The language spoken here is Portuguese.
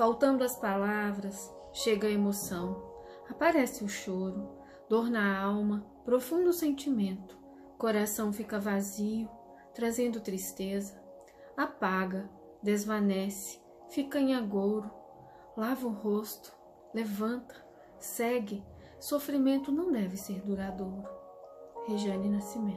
Faltando as palavras, chega a emoção, aparece o choro, dor na alma, profundo sentimento, coração fica vazio, trazendo tristeza, apaga, desvanece, fica em agouro, lava o rosto, levanta, segue, sofrimento não deve ser duradouro. Regiane Nascimento.